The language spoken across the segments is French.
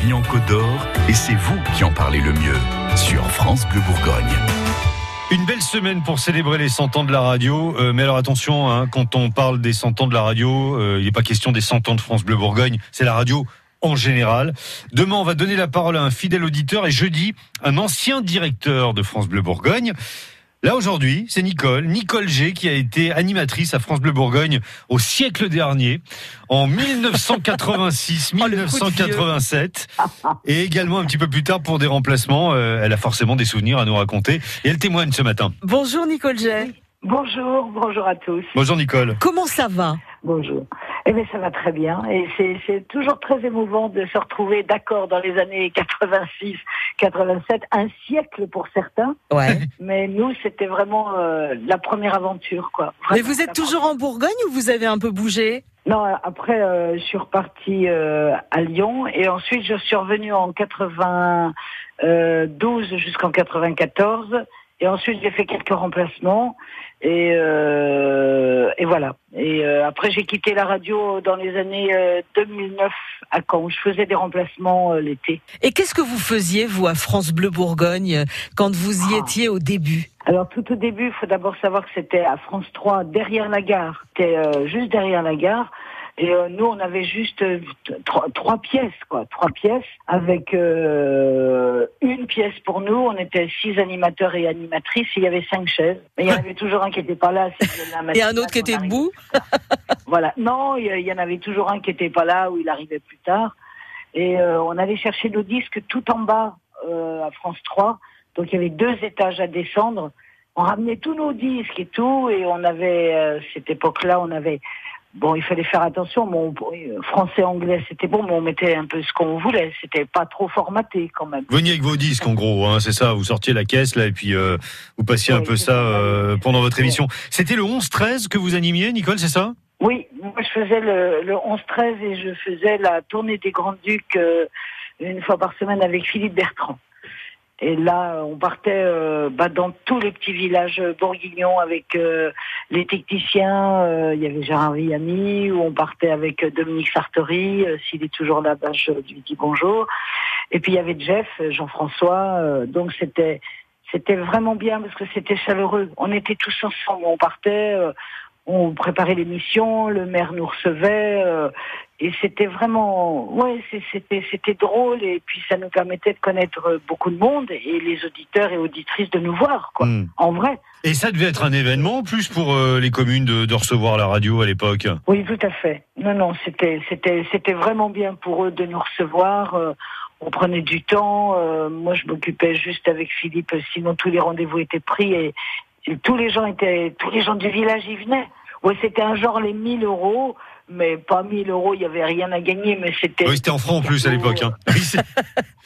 vie en Côte d'Or et c'est vous qui en parlez le mieux sur France Bleu Bourgogne. Une belle semaine pour célébrer les 100 ans de la radio. Euh, mais alors attention, hein, quand on parle des 100 ans de la radio, euh, il n'est pas question des 100 ans de France Bleu Bourgogne, c'est la radio en général. Demain, on va donner la parole à un fidèle auditeur et jeudi, un ancien directeur de France Bleu Bourgogne. Là aujourd'hui, c'est Nicole, Nicole G, qui a été animatrice à France Bleu Bourgogne au siècle dernier, en 1986-1987, et également un petit peu plus tard pour des remplacements. Euh, elle a forcément des souvenirs à nous raconter et elle témoigne ce matin. Bonjour Nicole G. Bonjour, bonjour à tous. Bonjour Nicole. Comment ça va? Bonjour. Eh bien, ça va très bien. Et c'est toujours très émouvant de se retrouver d'accord dans les années 86, 87, un siècle pour certains. Ouais. Mais nous, c'était vraiment euh, la première aventure, quoi. Mais vous êtes toujours en Bourgogne ou vous avez un peu bougé? Non, après, euh, je suis repartie euh, à Lyon et ensuite je suis revenue en 92 jusqu'en 94 et ensuite j'ai fait quelques remplacements et, euh, et voilà. Et euh, après j'ai quitté la radio dans les années euh, 2009 à Caen. Je faisais des remplacements euh, l'été. Et qu'est-ce que vous faisiez, vous, à France Bleu Bourgogne, quand vous y Ah. étiez au début? Alors tout au début, il faut d'abord savoir que c'était à France 3, derrière la gare. C'était euh, juste derrière la gare. Et euh, nous, on avait juste euh, trois, trois pièces, quoi, trois pièces avec euh, une pièce pour nous. On était six animateurs et animatrices. Et il y avait cinq chaises. Mais il y en avait toujours un qui n'était pas là. la Et un autre qui était debout voilà. Non, il y- en avait toujours un qui était pas là, où il arrivait plus tard. Et euh, on allait chercher nos disques tout en bas euh, à France 3. Donc il y avait deux étages à descendre. On ramenait tous nos disques et tout. Et on avait, euh, cette époque-là, on avait... Bon, il fallait faire attention. Bon, français, anglais, c'était bon, mais on mettait un peu ce qu'on voulait. C'était pas trop formaté quand même. Veniez avec vos disques en gros, hein, c'est ça. Vous sortiez la caisse là et puis euh, vous passiez un peu ça euh, pendant votre Ouais. émission. C'était le 11-13 que vous animiez, Nicole, c'est ça? Oui, moi je faisais le, le 11-13 et je faisais la tournée des Grands Ducs euh, une fois par semaine avec Philippe Bertrand. Et là, on partait euh, bah, dans tous les petits villages bourguignons avec euh, les techniciens. euh, Il y avait Gérard Villamy, où on partait avec euh, Dominique Sartori. Euh, S'il est toujours là, bah, je lui dis bonjour. Et puis il y avait Jeff, Jean-François. donc c'était c'était vraiment bien parce que c'était chaleureux. On était tous ensemble. On partait. on préparait l'émission, le maire nous recevait, euh, et c'était vraiment, ouais, c'était c'était drôle, et puis ça nous permettait de connaître euh, beaucoup de monde et les auditeurs et auditrices de nous voir, quoi, Hmm. en vrai. Et ça devait être un événement en plus pour euh, les communes de, de recevoir la radio à l'époque. Oui, tout à fait. Non, non, c'était c'était c'était vraiment bien pour eux de nous recevoir. euh, on prenait du temps. euh, moi, je m'occupais juste avec Philippe, sinon tous les rendez-vous étaient pris et, et tous les gens étaient, tous les gens du village y venaient. Ouais, c'était un genre les 1000 euros, mais pas 1000 euros, il y avait rien à gagner, mais c'était. Oui, c'était en francs en plus à l'époque. Hein.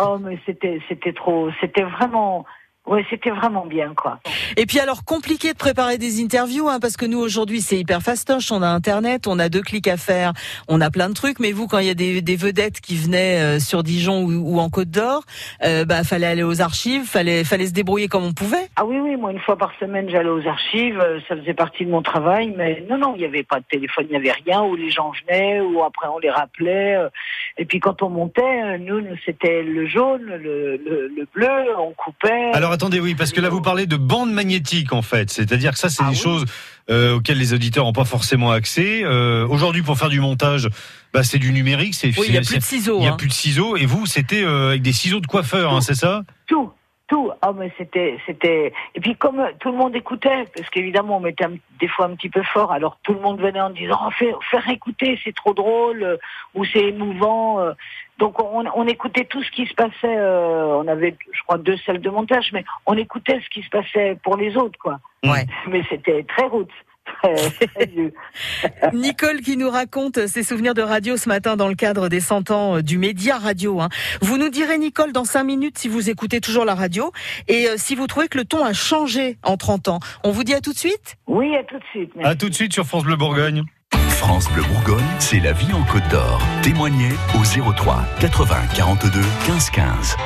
Oh, mais c'était c'était trop, c'était vraiment. Ouais, c'était vraiment bien, quoi. Et puis alors, compliqué de préparer des interviews, hein, parce que nous, aujourd'hui, c'est hyper fastoche. On a Internet, on a deux clics à faire, on a plein de trucs. Mais vous, quand il y a des, des vedettes qui venaient euh, sur Dijon ou, ou en Côte d'Or, euh, bah, fallait aller aux archives, fallait, fallait se débrouiller comme on pouvait. Ah oui, oui, moi, une fois par semaine, j'allais aux archives, euh, ça faisait partie de mon travail, mais non, non, il n'y avait pas de téléphone, il n'y avait rien, où les gens venaient, ou après on les rappelait. euh, Et puis quand on montait, euh, nous, nous, c'était le jaune, le, le, le bleu, on coupait. Alors attendez, oui, parce que là vous parlez de bande magnétique en fait, c'est-à-dire que ça c'est Ah des oui. choses euh, auxquelles les auditeurs n'ont pas forcément accès. Euh, Aujourd'hui, pour faire du montage, bah, c'est du numérique, c'est Oui, il y a plus de ciseaux. il y a hein. plus de ciseaux. Et vous, c'était euh, avec des ciseaux de coiffeur, hein, c'est ça? Tout, tout. Ah mais c'était, c'était. Et puis comme tout le monde écoutait, parce qu'évidemment on mettait un- des fois un petit peu fort, alors tout le monde venait en disant oh, faire écouter, c'est trop drôle euh, ou c'est émouvant. euh. Donc on, on écoutait tout ce qui se passait. euh, on avait, je crois, deux salles de montage, mais on écoutait ce qui se passait pour les autres, quoi. Ouais. Mais c'était très route, très, très vieux. Nicole qui nous raconte ses souvenirs de radio ce matin dans le cadre des 100 ans euh, du média radio. hein. Vous nous direz, Nicole, dans 5 minutes si vous écoutez toujours la radio et euh, si vous trouvez que le ton a changé en 30 ans. On vous dit à tout de suite Oui, à tout de suite. merci. À tout de suite sur France Bleu Bourgogne. France Bleu Bourgogne, c'est la vie en Côte d'Or. Témoignez au 03 80 42 15 15.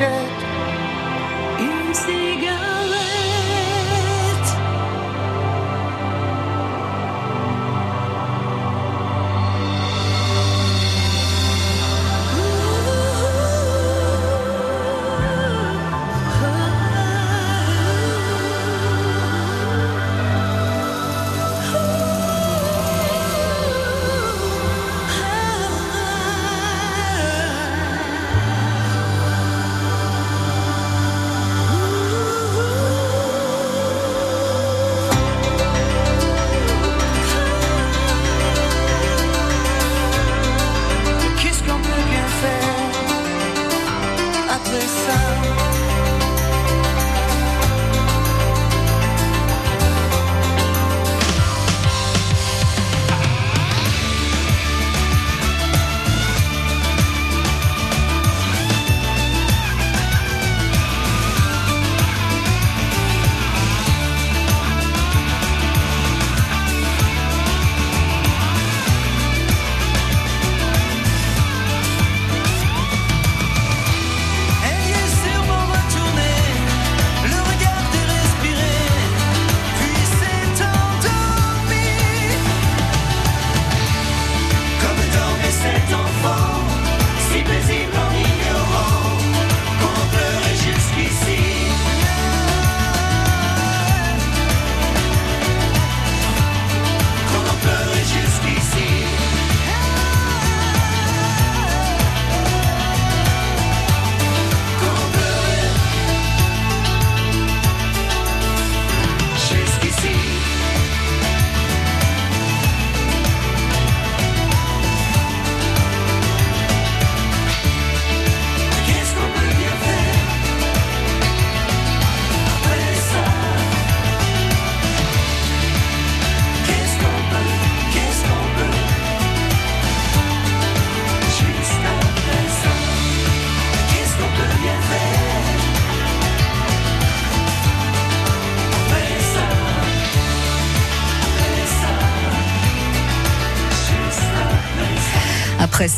okay.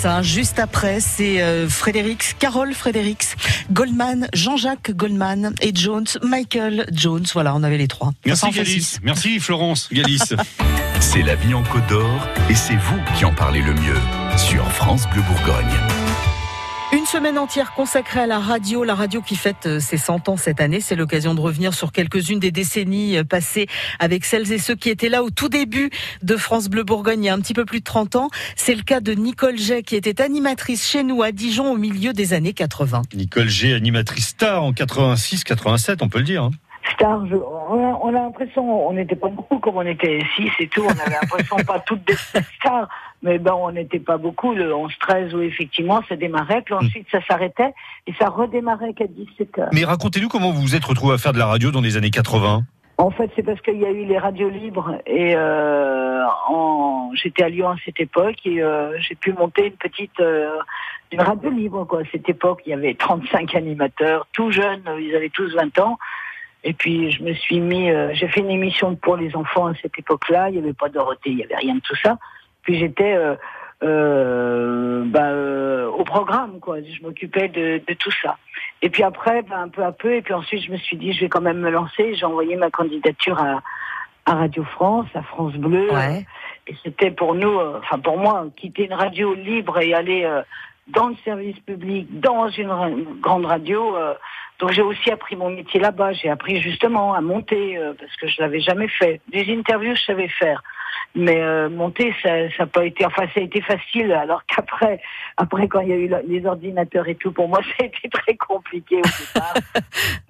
Ça juste après, c'est euh, Frédéric, Carole Frédéric, Goldman, Jean-Jacques Goldman et Jones, Michael Jones. Voilà, on avait les trois. Merci six. Merci Florence Galis. C'est la vie en Côte d'Or et c'est vous qui en parlez le mieux sur France Bleu Bourgogne. Une semaine entière consacrée à la radio, la radio qui fête euh, ses 100 ans cette année. C'est l'occasion de revenir sur quelques-unes des décennies euh, passées avec celles et ceux qui étaient là au tout début de France Bleu Bourgogne il y a un petit peu plus de 30 ans. C'est le cas de Nicole Jay qui était animatrice chez nous à Dijon au milieu des années 80. Nicole G, animatrice star en 86-87, on peut le dire. On a, on a l'impression, on n'était pas beaucoup comme on était six et tout, on avait l'impression pas toutes des stars, mais ben on n'était pas beaucoup, le 11-13 où effectivement ça démarrait, puis ensuite ça s'arrêtait et ça redémarrait qu'à 17 heures. Mais racontez-nous comment vous vous êtes retrouvé à faire de la radio dans les années 80. En fait, c'est parce qu'il y a eu les radios libres et euh, en... j'étais à Lyon à cette époque et euh, j'ai pu monter une petite euh, une radio libre quoi. À cette époque, il y avait 35 animateurs, tout jeunes, ils avaient tous 20 ans. Et puis je me suis mis, euh, j'ai fait une émission pour les enfants à cette époque-là. Il n'y avait pas Dorothée, il n'y avait rien de tout ça. Puis j'étais euh, euh, bah, euh, au programme quoi. Je m'occupais de, de tout ça. Et puis après, ben, un peu à peu, et puis ensuite je me suis dit, je vais quand même me lancer. J'ai envoyé ma candidature à, à Radio France, à France Bleu. Ouais. Et c'était pour nous, euh, enfin pour moi, quitter une radio libre et aller euh, dans le service public, dans une, ra- une grande radio. euh, donc j'ai aussi appris mon métier là-bas. J'ai appris justement à monter euh, parce que je l'avais jamais fait. Des interviews, je savais faire. Mais euh, monter, ça n'a pas été, enfin ça a été facile. Alors qu'après, après quand il y a eu la- les ordinateurs et tout, pour moi ça a été très compliqué au départ.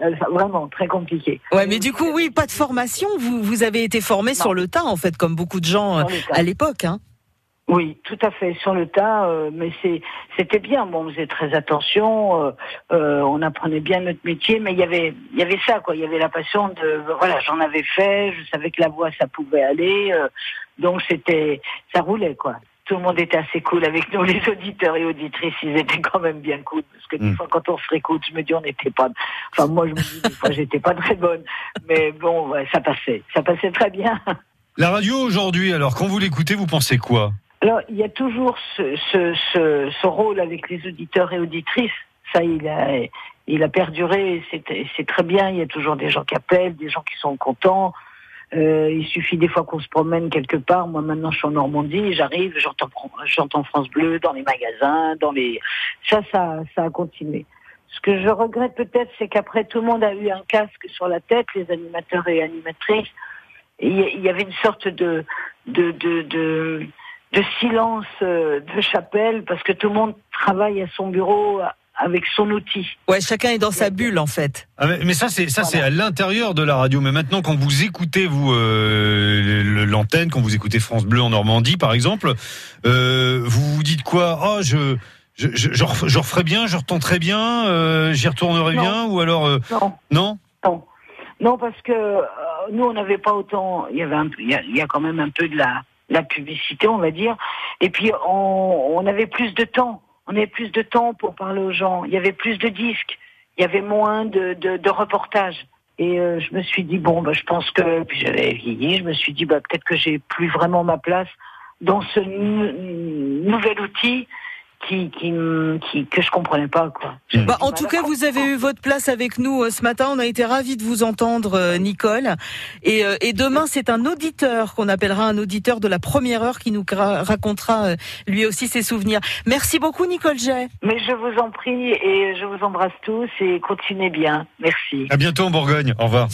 Euh, vraiment très compliqué. Ouais, mais du coup, oui, pas de formation. Vous, vous avez été formé sur le tas, en fait, comme beaucoup de gens euh, à l'époque. Hein. Oui, tout à fait sur le tas, euh, mais c'est c'était bien. Bon, on faisait très attention, euh, euh, on apprenait bien notre métier, mais il y avait il y avait ça quoi. Il y avait la passion de voilà, j'en avais fait, je savais que la voix ça pouvait aller, donc c'était ça roulait quoi. Tout le monde était assez cool avec nous, les auditeurs et auditrices, ils étaient quand même bien cool parce que des Mm. fois quand on se réécoute, je me dis on n'était pas, enfin moi je me dis des fois j'étais pas très bonne, mais bon ouais, ça passait, ça passait très bien. La radio aujourd'hui, alors quand vous l'écoutez, vous pensez quoi? Alors, il y a toujours ce, ce, ce, ce rôle avec les auditeurs et auditrices Ça, il a, il a perduré. C'est très bien. Il y a toujours des gens qui appellent, des gens qui sont contents. Euh, il suffit des fois qu'on se promène quelque part. Moi, maintenant, je suis en Normandie, j'arrive, j'entends, France Bleu dans les magasins, dans les. Ça, ça, ça a continué. Ce que je regrette peut-être, c'est qu'après tout le monde a eu un casque sur la tête, les animateurs et animatrices. Il y- y avait une sorte de de de de, de silence euh, de chapelle parce que tout le monde travaille à son bureau avec son outil. Ouais, chacun est dans sa bulle en fait. Ah, mais, mais ça, c'est ça, c'est à l'intérieur de la radio. Mais maintenant, quand vous écoutez vous euh, l'antenne, quand vous écoutez France Bleu en Normandie, par exemple, euh, vous vous dites quoi? Oh, je je, je, je ref- je referai bien, je retenterai bien, euh, j'y retournerai Non. bien, ou alors euh, Non. non? Non, non parce que euh, nous, on n'avait pas autant. Il y avait un, peu- il y a, il y a quand même un peu de la, la publicité, on va dire. Et puis, on, on avait plus de temps. On avait plus de temps pour parler aux gens. Il y avait plus de disques. Il y avait moins de, reportages. Et euh, je me suis dit bon, bah, je pense que puis j'avais vieilli. Je me suis dit bah, peut-être que j'ai plus vraiment ma place dans ce nou- nouvel outil qui, qui, qui que je comprenais pas quoi. Bah, en tout cas, vous avez eu votre place avec nous euh, ce matin. On a été ravis de vous entendre, euh, Nicole. Et, euh, et demain, c'est un auditeur qu'on appellera un auditeur de la première heure qui nous racontera euh, lui aussi ses souvenirs. Merci beaucoup, Nicole Jay. Mais je vous en prie et je vous embrasse tous et continuez bien. Merci. À bientôt en Bourgogne. Au revoir.